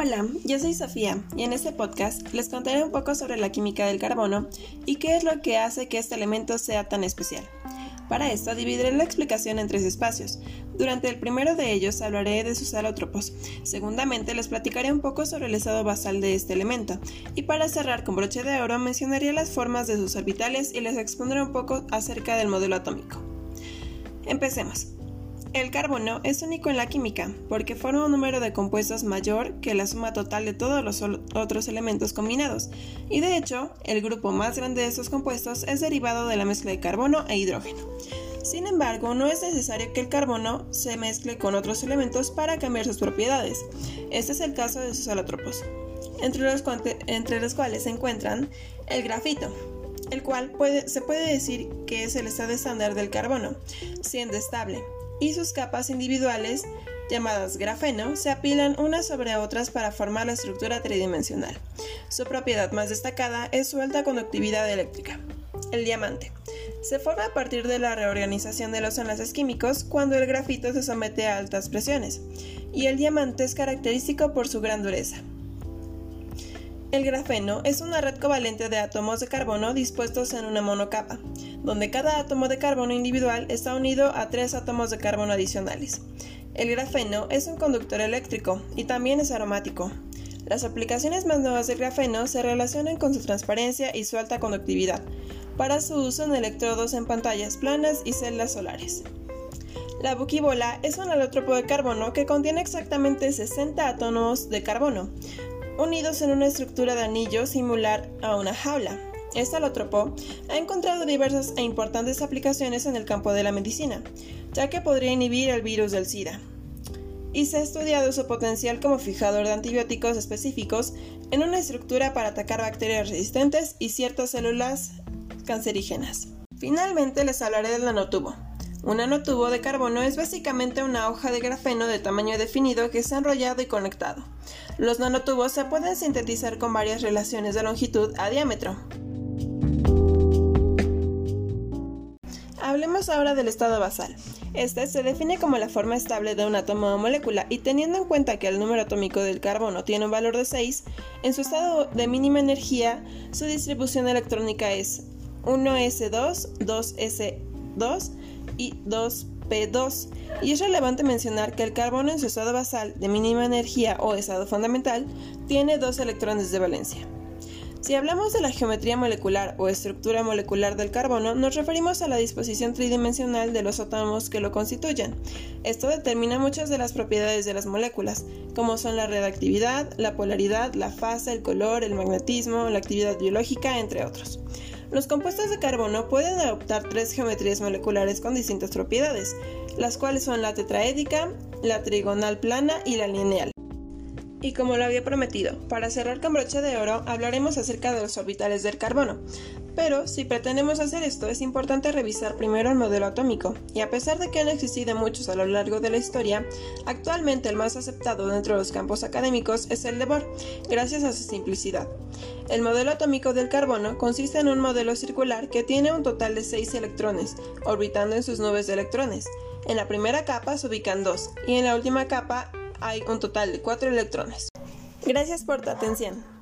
Hola, yo soy Sofía y en este podcast les contaré un poco sobre la química del carbono y qué es lo que hace que este elemento sea tan especial. Para esto dividiré la explicación en tres espacios. Durante el primero de ellos hablaré de sus alótropos. Segundamente les platicaré un poco sobre el estado basal de este elemento. Y para cerrar con broche de oro mencionaré las formas de sus orbitales y les expondré un poco acerca del modelo atómico. Empecemos. El carbono es único en la química porque forma un número de compuestos mayor que la suma total de todos los otros elementos combinados, y de hecho, el grupo más grande de estos compuestos es derivado de la mezcla de carbono e hidrógeno. Sin embargo, no es necesario que el carbono se mezcle con otros elementos para cambiar sus propiedades. Este es el caso de sus alótropos, entre los, entre los cuales se encuentran el grafito, el cual se puede decir que es el estado estándar del carbono, siendo estable y sus capas individuales, llamadas grafeno, se apilan unas sobre otras para formar la estructura tridimensional. Su propiedad más destacada es su alta conductividad eléctrica. El diamante. Se forma a partir de la reorganización de los enlaces químicos cuando el grafito se somete a altas presiones, y el diamante es característico por su gran dureza. El grafeno es una red covalente de átomos de carbono dispuestos en una monocapa, donde cada átomo de carbono individual está unido a tres átomos de carbono adicionales. El grafeno es un conductor eléctrico y también es aromático. Las aplicaciones más nuevas del grafeno se relacionan con su transparencia y su alta conductividad, para su uso en electrodos en pantallas planas y celdas solares. La buquibola es un alótropo de carbono que contiene exactamente 60 átomos de carbono, unidos en una estructura de anillo similar a una jaula. Este alótropo ha encontrado diversas e importantes aplicaciones en el campo de la medicina, ya que podría inhibir el virus del SIDA. Y se ha estudiado su potencial como fijador de antibióticos específicos en una estructura para atacar bacterias resistentes y ciertas células cancerígenas. Finalmente les hablaré del nanotubo. Un nanotubo de carbono es básicamente una hoja de grafeno de tamaño definido que se ha enrollado y conectado. Los nanotubos se pueden sintetizar con varias relaciones de longitud a diámetro. Ahora del estado basal. Este se define como la forma estable de un átomo o molécula y teniendo en cuenta que el número atómico del carbono tiene un valor de 6, en su estado de mínima energía, su distribución electrónica es 1s2, 2s2 y 2 P2, y es relevante mencionar que el carbono en su estado basal de mínima energía o estado fundamental tiene dos electrones de valencia. Si hablamos de la geometría molecular o estructura molecular del carbono, nos referimos a la disposición tridimensional de los átomos que lo constituyen. Esto determina muchas de las propiedades de las moléculas, como son la reactividad, la polaridad, la fase, el color, el magnetismo, la actividad biológica, entre otros. Los compuestos de carbono pueden adoptar tres geometrías moleculares con distintas propiedades, las cuales son la tetraédica, la trigonal plana y la lineal. Y como lo había prometido, para cerrar con broche de oro hablaremos acerca de los orbitales del carbono. Pero si pretendemos hacer esto es importante revisar primero el modelo atómico, y a pesar de que han existido muchos a lo largo de la historia, actualmente el más aceptado dentro de los campos académicos es el de Bohr, gracias a su simplicidad. El modelo atómico del carbono consiste en un modelo circular que tiene un total de 6 electrones, orbitando en sus nubes de electrones. En la primera capa se ubican dos y en la última capa hay un total de 4 electrones. Gracias por tu atención.